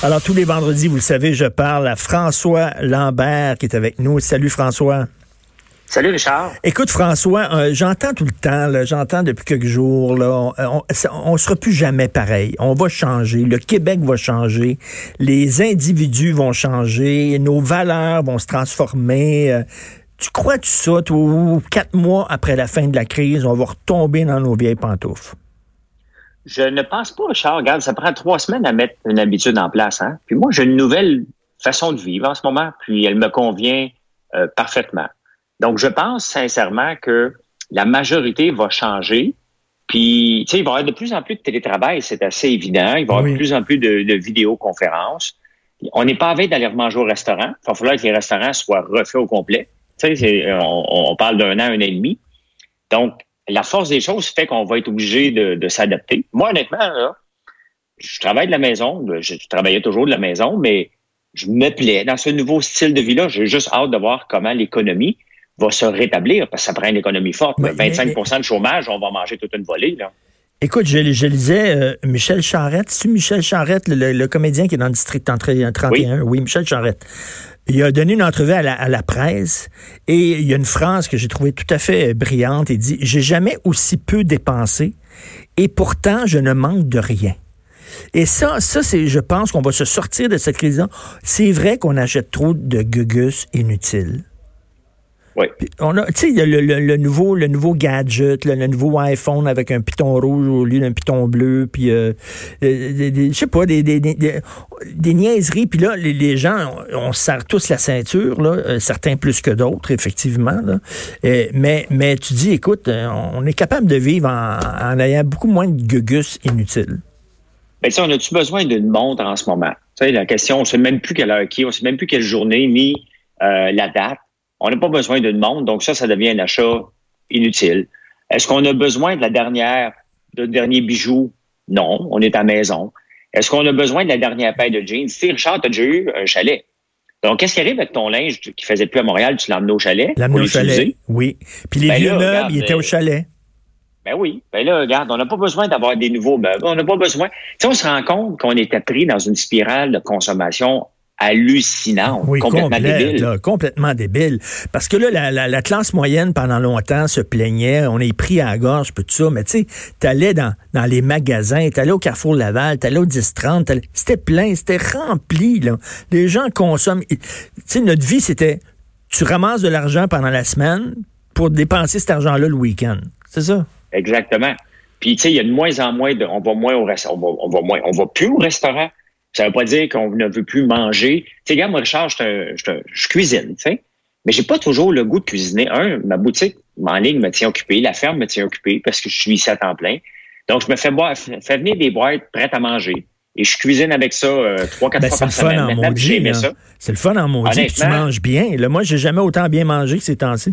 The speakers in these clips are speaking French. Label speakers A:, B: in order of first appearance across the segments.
A: Alors, tous les vendredis, vous le savez, je parle à François Lambert qui est avec nous. Salut François.
B: Salut Richard.
A: Écoute François, euh, j'entends tout le temps, j'entends depuis quelques jours, là, on, on, on sera plus jamais pareil. On va changer, le Québec va changer, les individus vont changer, nos valeurs vont se transformer. Euh, tu crois-tu ça, toi, quatre mois après la fin de la crise, on va retomber dans nos vieilles pantoufles?
B: Je ne pense pas, Richard. Regarde, ça prend trois semaines à mettre une habitude en place. Hein? Puis moi, j'ai une nouvelle façon de vivre en ce moment, puis elle me convient euh, parfaitement. Donc, je pense sincèrement que la majorité va changer. Puis, tu sais, il va y avoir de plus en plus de télétravail, c'est assez évident. Il va y avoir
A: Oui.
B: de plus en plus de, de vidéoconférences. On n'est pas avec d'aller manger au restaurant. Il va falloir que les restaurants soient refaits au complet. Tu sais, on, on parle d'un an, un an et demi. Donc, la force des choses fait qu'on va être obligé de, de s'adapter. Moi, honnêtement, là, je travaille de la maison. Je, je travaillais toujours de la maison, mais je me plais dans ce nouveau style de vie-là. J'ai juste hâte de voir comment l'économie va se rétablir, parce que ça prend une économie forte.
A: Mais-
B: 25% de chômage, on va manger toute une volée. Là.
A: Écoute, je, je lisais euh, Michel Charette. C'est Michel Charette, le, le- le comédien qui est dans le district 31? Oui, Michel Charette. Il a donné une entrevue à la, à la presse et il y a une phrase que j'ai trouvée tout à fait brillante. Il dit J'ai jamais aussi peu dépensé et pourtant je ne manque de rien. Et ça, ça c'est, je pense qu'on va se sortir de cette crise-là. C'est vrai qu'on achète trop de gugus inutiles.
B: Oui.
A: Puis on a, tu sais, il y a le, le- le nouveau, le nouveau gadget, le, le nouveau iPhone avec un piton rouge au lieu d'un piton bleu, puis euh, euh, je sais pas, des, des, des, des- niaiseries. Puis là, les, les gens, on, on se serre tous la ceinture, là, euh, certains plus que d'autres, effectivement. Là. Euh, mais, mais tu dis, écoute, on est capable de vivre en, en ayant beaucoup moins de gugus inutiles.
B: Ben, on a-tu besoin d'une montre en ce moment? Tu sais, la question, on ne sait même plus quelle heure qui on ne sait même plus quelle journée, ni euh, la date. On n'a pas besoin d'une montre, donc ça, ça devient un achat inutile. Est-ce qu'on a besoin de la dernière, de dernier bijou? Non, on est à la maison. Est-ce qu'on a besoin de la dernière paire de jeans? Si Richard, tu as déjà eu un chalet. Donc, qu'est-ce qui arrive avec ton linge qui faisait plus à Montréal? Tu l'as emmené au chalet? Pour
A: au chalet, oui. Puis les
B: Ben
A: vieux
B: là,
A: meubles,
B: regarde,
A: ils étaient
B: euh,
A: au chalet.
B: Ben oui. Ben là, regarde, on n'a pas besoin d'avoir des nouveaux meubles. On n'a pas besoin. Tu sais, on se rend compte qu'on était pris dans une spirale de consommation hallucinante,
A: Oui,
B: complètement
A: complète,
B: débile.
A: là, complètement débile. Parce que là, la, la- la classe moyenne, pendant longtemps, se plaignait, on est pris à la gorge, tout ça, mais tu sais, t'allais dans, dans les magasins, t'allais au Carrefour Laval, t'allais au 10-30, t'allais- c'était plein, c'était rempli, là. Les gens consomment. Tu sais, notre vie, c'était, tu ramasses de l'argent pendant la semaine pour dépenser cet argent-là le week-end. C'est ça?
B: Exactement. Puis, tu sais, il y a de moins en moins de, on va moins au restaurant, on va, on va moins, on va plus au restaurant. Ça veut pas dire qu'on ne veut plus manger. Tu sais, regarde, moi, Richard, je, cuisine, tu sais. Mais j'ai pas toujours le goût de cuisiner. Un, ma boutique en ligne me tient occupé, la ferme me tient occupé parce que je suis ici à temps plein. Donc, je me fais boire, fais venir des boîtes prêtes à manger. Et je cuisine avec ça euh, trois, quatre
A: Ben,
B: fois
A: c'est
B: par
A: le fun
B: semaine. ça.
A: C'est le fun en maudit, puis tu manges bien. Là, moi, j'ai jamais autant bien mangé que ces temps-ci.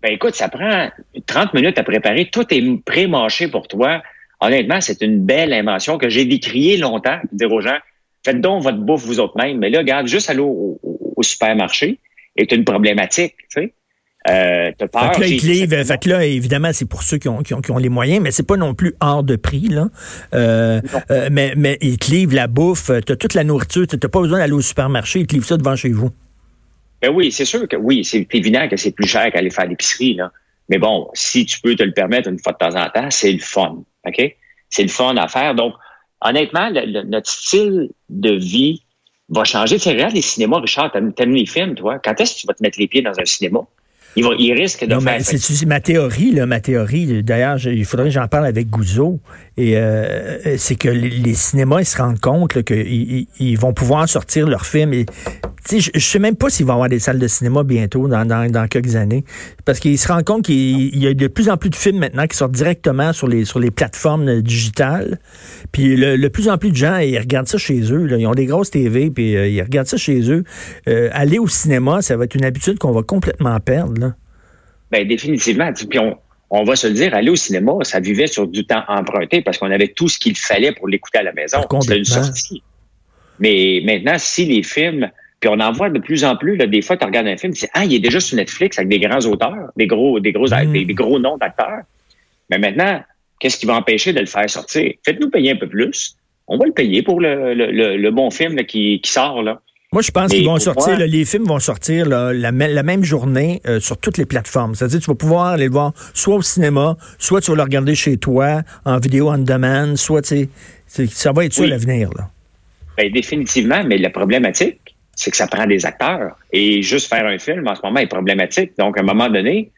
B: Ben écoute, ça prend 30 minutes à préparer. Tout est pré-mâché pour toi. Honnêtement, c'est une belle invention que j'ai décriée longtemps. Dire aux gens, faites donc votre bouffe vous autres mêmes. Mais là, regarde, juste aller au, au- au supermarché est une problématique. Tu sais, euh, peur.
A: Fait que là, ils te
B: j'ai-
A: livrent- fait que là, évidemment, c'est pour ceux qui ont, qui ont, qui ont les moyens, mais c'est pas non plus hors de prix, là. Euh, euh, mais, mais ils te livrent la bouffe, t'as toute la nourriture, t'as pas besoin d'aller au supermarché, ils te livrent ça devant chez vous.
B: Ben oui, c'est sûr que oui, c'est évident que c'est plus cher qu'aller faire l'épicerie, là. Mais bon, si tu peux te le permettre une fois de temps en temps, c'est le fun. OK? C'est le fun à faire. Donc, honnêtement, notre style de vie va changer. Tu sais, regarde les cinémas, Richard, t'aimes t'aimes les films, toi. Quand est-ce que tu vas te mettre les pieds dans un cinéma? Il, va, il risque de
A: Non,
B: faire.
A: c'est ma théorie, là, ma théorie. D'ailleurs, il faudrait que j'en parle avec Gouzeau. Et euh, c'est que les, les cinémas, ils se rendent compte qu'ils ils- ils vont pouvoir sortir leurs films. Et, je, je sais même pas s'il va y avoir des salles de cinéma bientôt, dans, dans, dans quelques années, parce qu'il se rend compte qu'il y a de plus en plus de films maintenant qui sortent directement sur les, sur les plateformes digitales. Puis le, le plus en plus de gens, ils regardent ça chez eux. Là. Ils ont des grosses TV, puis euh, ils regardent ça chez eux. Euh, aller au cinéma, ça va être une habitude qu'on va complètement perdre. Là.
B: Ben, définitivement. Puis on, on va se le dire, aller au cinéma, ça vivait sur du temps emprunté parce qu'on avait tout ce qu'il fallait pour l'écouter à la maison. C'était une sortie. Mais maintenant, si les films, puis on en voit de plus en plus, là, des fois, tu regardes un film, tu dis, ah, il est déjà sur Netflix avec des grands auteurs, des gros, des gros, des, gros noms d'acteurs. Mais maintenant, qu'est-ce qui va empêcher de le faire sortir? Faites-nous payer un peu plus. On va le payer pour le, le, le, bon film qui, qui sort, là.
A: Moi, je pense qu'ils vont sortir, les films vont sortir la, la, même journée euh, sur toutes les plateformes. C'est-à-dire, tu vas pouvoir aller le voir soit au cinéma, soit tu vas le regarder chez toi, en vidéo on demand, soit, tu sais, ça va être ça l'avenir.
B: Ben, définitivement, mais la problématique, c'est que ça prend des acteurs. Et juste faire un film, en ce moment, est problématique. Donc, à un moment donné,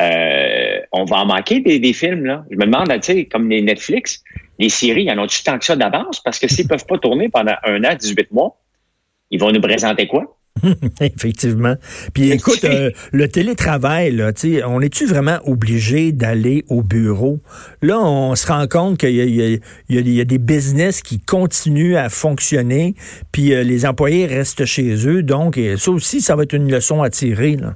B: euh, on va en manquer des, des, films, là. Je me demande, tu sais, comme les Netflix, les séries, y en ont-tu tant que ça d'avance? Parce que s'ils peuvent pas tourner pendant un an, 18 mois, ils vont nous présenter quoi?
A: Effectivement. Puis écoute, euh, le télétravail, là, on est-tu vraiment obligé d'aller au bureau? Là, on se rend compte qu'il y, y, a des business qui continuent à fonctionner, puis euh, les employés restent chez eux. Donc, ça aussi, ça va être une leçon à tirer. Là.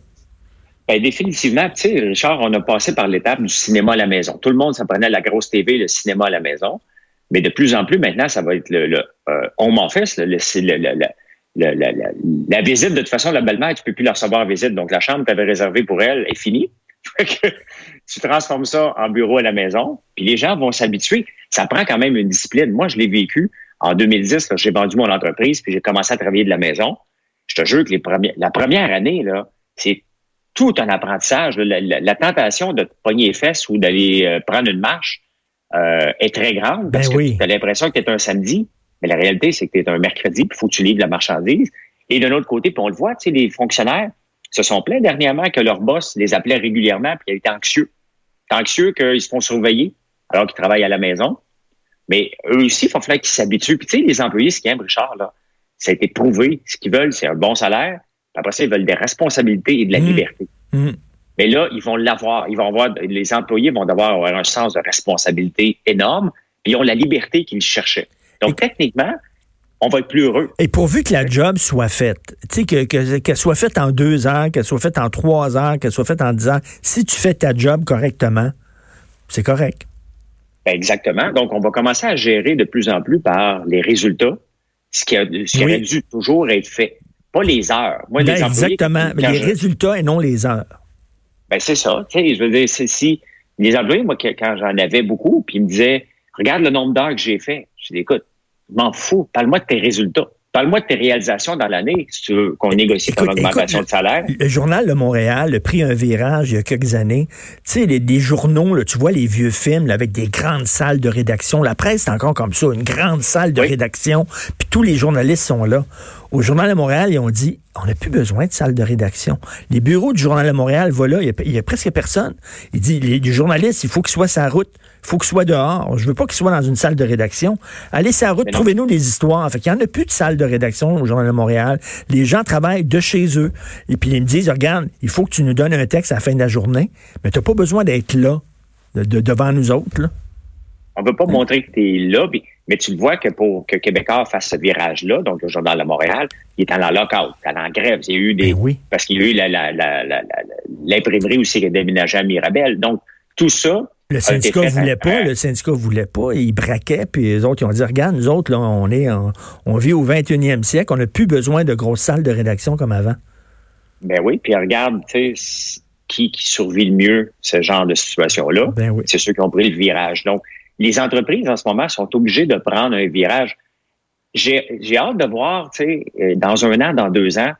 B: Ben, définitivement, tu sais, Richard, on a passé par l'étape du cinéma à la maison. Tout le monde s'apprenait la grosse TV, le cinéma à la maison. Mais de plus en plus, maintenant, ça va être le, le euh, home office, le, le la, la, la, visite, de toute façon, la belle-mère, tu peux plus la recevoir en visite. Donc, la chambre que tu avais réservée pour elle est finie. tu transformes ça en bureau à la maison, puis les gens vont s'habituer. Ça prend quand même une discipline. Moi, je l'ai vécu en 2010. J'ai vendu mon entreprise, puis j'ai commencé à travailler de la maison. Je te jure que les premières, la première année, là, c'est tout un apprentissage. La, tentation de te pogner les fesses ou d'aller euh, prendre une marche euh, est très grande
A: ben
B: parce
A: que tu
B: as l'impression que tu es un samedi. Mais la réalité, c'est que tu es un mercredi, puis il faut que tu livres la marchandise. Et d'un autre côté, puis on le voit, tu sais, les fonctionnaires se sont plaints dernièrement que leur boss les appelait régulièrement, puis ils étaient anxieux. Anxieux qu'ils se font surveiller alors qu'ils travaillent à la maison. Mais eux aussi, il faut falloir qu'ils s'habituent. Puis tu sais, les employés, ce qu'ils aiment, Richard, là, ça a été prouvé. Ce qu'ils veulent, c'est un bon salaire. Puis après ça, ils veulent des responsabilités et de la mmh. liberté. Mmh. Mais là, ils vont l'avoir. Ils vont avoir, les employés vont avoir un sens de responsabilité énorme. Puis ils ont la liberté qu'ils cherchaient. Donc, techniquement, on va être plus heureux.
A: Et pourvu que la job soit faite, tu sais, qu'elle que, soit faite en deux heures, qu'elle soit faite en trois heures, qu'elle soit faite en dix heures, si tu fais ta job correctement, c'est correct.
B: Exactement. Donc, on va commencer à gérer de plus en plus par les résultats, ce qui, a, ce aurait dû toujours être fait. Pas les heures.
A: Moi, ben, exactement. les résultats et non les heures.
B: Ben, c'est ça. Tu sais, je veux dire, si les employés, moi, quand j'en avais beaucoup, puis ils me disaient, regarde le nombre d'heures que j'ai fait. Je dis, écoute, je m'en fous. Parle-moi de tes résultats. Parle-moi de tes réalisations dans l'année, si tu veux qu'on négocie ton augmentation de salaire.
A: Le, Journal de Montréal a pris un virage il y a quelques années. Tu sais, les, journaux, là, tu vois les vieux films avec des grandes salles de rédaction. La presse, c'est encore comme ça, une grande salle de rédaction, puis tous les journalistes sont là. Au Journal de Montréal, ils ont dit, on n'a plus besoin de salle de rédaction. Les bureaux du Journal de Montréal, voilà, il y a, presque personne. Il dit, les, les journalistes, il faut qu'ils soient sa route faut qu'il soit dehors. Je veux pas qu'il soit dans une salle de rédaction. Allez sa route, trouvez-nous des histoires. Fait qu'il y en a plus de salle de rédaction au Journal de Montréal. Les gens travaillent de chez eux. Et puis ils me disent, regarde, il faut que tu nous donnes un texte à la fin de la journée, mais tu n'as pas besoin d'être là, de, devant nous autres. Là.
B: On ne veut pas montrer que tu es là, mais tu le vois que pour que Québécois fasse ce virage-là, donc le Journal de Montréal, il est en lockout, il est en grève. Il y a eu des.
A: Ben
B: parce qu'il y a eu l'imprimerie aussi qui a déménagé à Mirabel. Donc, tout ça,
A: le syndicat voulait pas, le syndicat voulait pas, il braquait, puis les autres, ils ont dit, regarde, nous autres, là, on est, on vit au 21e siècle, on n'a plus besoin de grosses salles de rédaction comme avant.
B: Ben oui, puis regarde, tu sais, qui, qui survit le mieux ce genre de situation-là?
A: Ben oui.
B: C'est ceux qui ont pris le virage. Donc, les entreprises, en ce moment, sont obligées de prendre un virage. J'ai hâte de voir, tu sais, euh, dans un an, dans deux ans,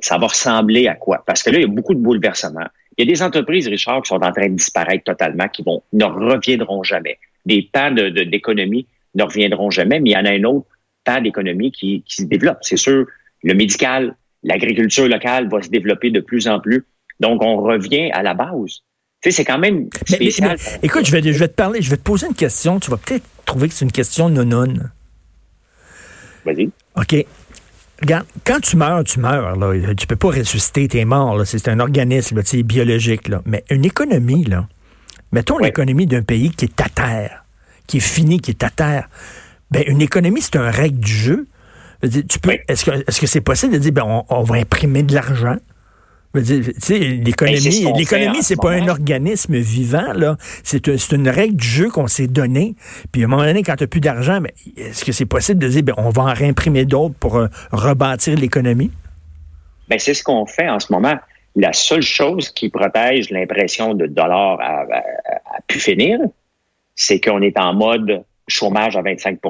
B: ça va ressembler à quoi? Parce que là, il y a beaucoup de bouleversements. Il y a des entreprises, Richard, qui sont en train de disparaître totalement, qui vont, ne reviendront jamais. Des pans d'économie de, ne reviendront jamais, mais il y en a un autre pan d'économie qui, qui se développe. C'est sûr, le médical, l'agriculture locale va se développer de plus en plus. Donc, on revient à la base. Tu sais, c'est quand même spécial.
A: écoute, je vais, je vais te parler, je vais te poser une question. Tu vas peut-être trouver que c'est une question non-non.
B: Vas-y.
A: OK. regarde, quand tu meurs, tu meurs. Là. Tu peux pas ressusciter, t'es mort. C'est un organisme biologique. Là. Mais une économie, là, mettons l'économie d'un pays qui est à terre, qui est fini, qui est à terre. Ben, une économie, c'est un règle du jeu. Tu peux, est-ce que est-ce que c'est possible de dire ben, on va imprimer de l'argent? L'économie, ben, l'économie, c'est pas un organisme vivant, là. C'est une règle du jeu qu'on s'est donnée. Puis à un moment donné, quand tu n'as plus d'argent, ben, est-ce que c'est possible de dire ben, on va en réimprimer d'autres pour euh, rebâtir l'économie?
B: Ben, c'est ce qu'on fait en ce moment. La seule chose qui protège l'impression de dollars à, à, pu finir, c'est qu'on est en mode chômage à 25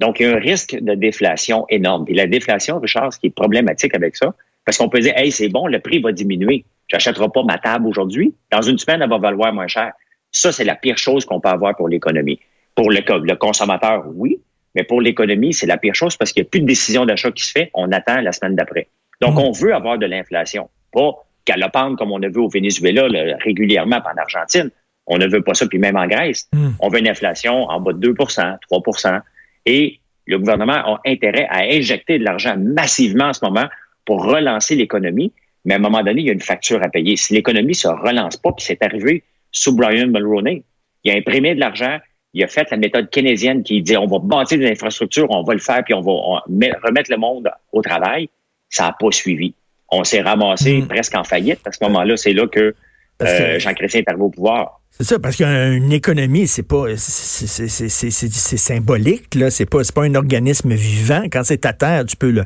B: Donc, il y a un risque de déflation énorme. Puis la déflation, Richard, ce qui est problématique avec ça, parce qu'on peut dire, hey, c'est bon, le prix va diminuer. J'achèterai pas ma table aujourd'hui. Dans une semaine, elle va valoir moins cher. Ça, c'est la pire chose qu'on peut avoir pour l'économie. Pour le, le consommateur, oui, mais pour l'économie, c'est la pire chose parce qu'il n'y a plus de décision d'achat qui se fait. On attend la semaine d'après. Donc, mmh. on veut avoir de l'inflation. Pas galopante comme on a vu au Venezuela régulièrement, en Argentine. On ne veut pas ça, puis même en Grèce. Mmh. On veut une inflation en bas de 2% 3% Et le gouvernement a intérêt à injecter de l'argent massivement en ce moment pour relancer l'économie, mais à un moment donné, il y a une facture à payer. Si l'économie se relance pas, puis c'est arrivé sous Brian Mulroney, il a imprimé de l'argent, il a fait la méthode keynésienne qui dit on va bâtir des infrastructures, on va le faire, puis on va remettre le monde au travail. Ça n'a pas suivi. On s'est ramassé hmm. presque en faillite. À ce moment-là, c'est là que, euh, Jean-Chrétien est arrivé au pouvoir.
A: C'est ça, parce qu'une économie, c'est pas, c'est symbolique, là. C'est pas, pas un organisme vivant. Quand c'est à terre, tu peux le,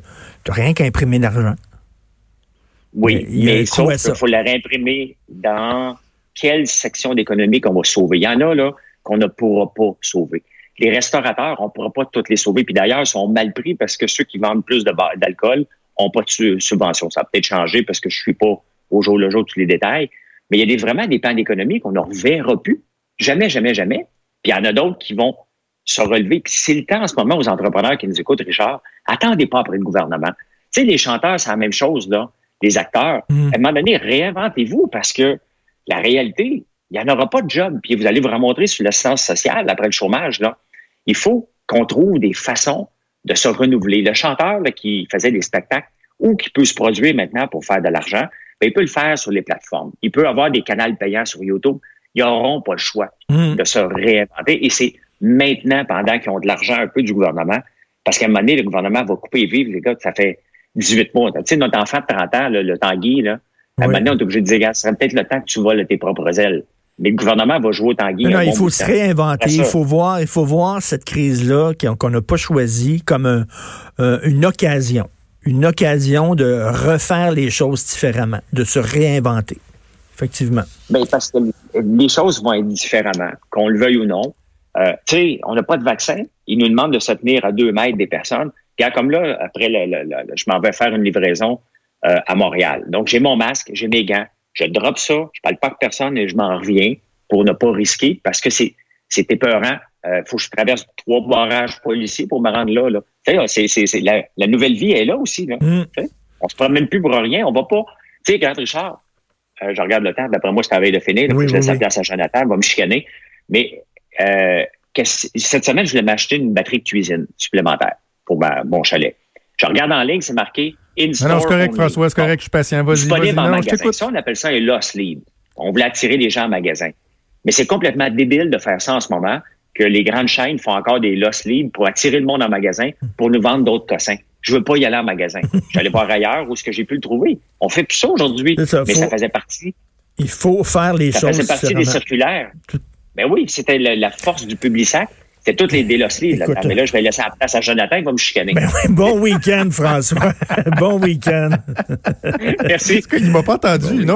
A: rien qu'à imprimer d'argent.
B: Oui, mais, il faut la réimprimer dans quelle section d'économie qu'on va sauver. Il y en a, là, qu'on ne pourra pas sauver. Les restaurateurs, on ne pourra pas toutes les sauver. Puis d'ailleurs, ils sont mal pris parce que ceux qui vendent plus d'alcool n'ont pas de subvention. Ça a peut-être changé parce que je suis pas au jour le jour tous les détails. Mais il y a des, vraiment des plans d'économie qu'on ne reverra plus. Jamais, jamais, jamais. Puis il y en a d'autres qui vont se relever. Puis c'est le temps en ce moment aux entrepreneurs qui nous écoutent, Richard, attendez pas après le gouvernement. Tu sais, les chanteurs, c'est la même chose, là. Les acteurs. Mm. À un moment donné, réinventez-vous parce que la réalité, il n'y en aura pas de job. Puis vous allez vous remontrer sur l'assistance sociale après le chômage, là. Il faut qu'on trouve des façons de se renouveler. Le chanteur là, qui faisait des spectacles ou qui peut se produire maintenant pour faire de l'argent, ben, il peut le faire sur les plateformes. Il peut avoir des canaux payants sur YouTube. Ils n'auront pas le choix hmm. de se réinventer. Et c'est maintenant, pendant qu'ils ont de l'argent un peu du gouvernement, parce qu'à un moment donné, le gouvernement va couper et vivre, les gars, ça fait 18 mois. Tu sais, notre enfant de 30 ans, le Tanguy, là, à un moment donné, on est obligé de dire, gars, ce serait peut-être le temps que tu voles tes propres ailes. Mais le gouvernement va jouer au Tanguy.
A: Non, il faut se réinventer. Il faut voir, il faut voir cette crise-là qu'on n'a pas choisie comme une occasion une occasion de refaire les choses différemment, de se réinventer. Effectivement.
B: Bien, parce que les choses vont être différemment, qu'on le veuille ou non. Euh, tu sais, on n'a pas de vaccin. Ils nous demandent de se tenir à deux mètres des personnes. Regarde, comme là, après, je m'en vais faire une livraison euh, à Montréal. Donc, j'ai mon masque, j'ai mes gants. Je drop ça, je parle pas avec personne et je m'en reviens pour ne pas risquer parce que c'est c'est épeurant. Il euh, faut que je traverse trois barrages policiers pour me rendre là. là. C'est, c'est, c'est, la, la, nouvelle vie est là aussi. Là. Mm. On se promène plus pour rien. On va pas. Tu sais, quand Richard, euh, je regarde le temps, d'après moi, c'est à veille de finir. je laisse la place à Jonathan, il va me chicaner. Mais euh, cette semaine, je voulais m'acheter une batterie de cuisine supplémentaire pour ma, mon chalet. Je regarde en ligne, c'est marqué in store.
C: Non, c'est correct, François, c'est correct, je suis patient. Vas-y,
B: vas-y.
C: Non,
B: magasin. Ça, on appelle ça un loss lead. On voulait attirer les gens en magasin. Mais c'est complètement débile de faire ça en ce moment que les grandes chaînes font encore des loss libres pour attirer le monde en magasin pour nous vendre d'autres cossins. Je veux pas y aller en magasin. J'allais voir ailleurs où est-ce que j'ai pu le trouver. On fait plus ça aujourd'hui, mais ça faisait partie.
A: Il faut faire les choses. Ça
B: faisait partie des circulaires. Ben oui, c'était la, force du Publisac. C'était toutes les loss Là. Mais là, je vais laisser la place à Jonathan, il va me chicaner.
A: Ben bon week-end, François. bon week-end.
B: Merci.
C: Il m'a pas entendu, non?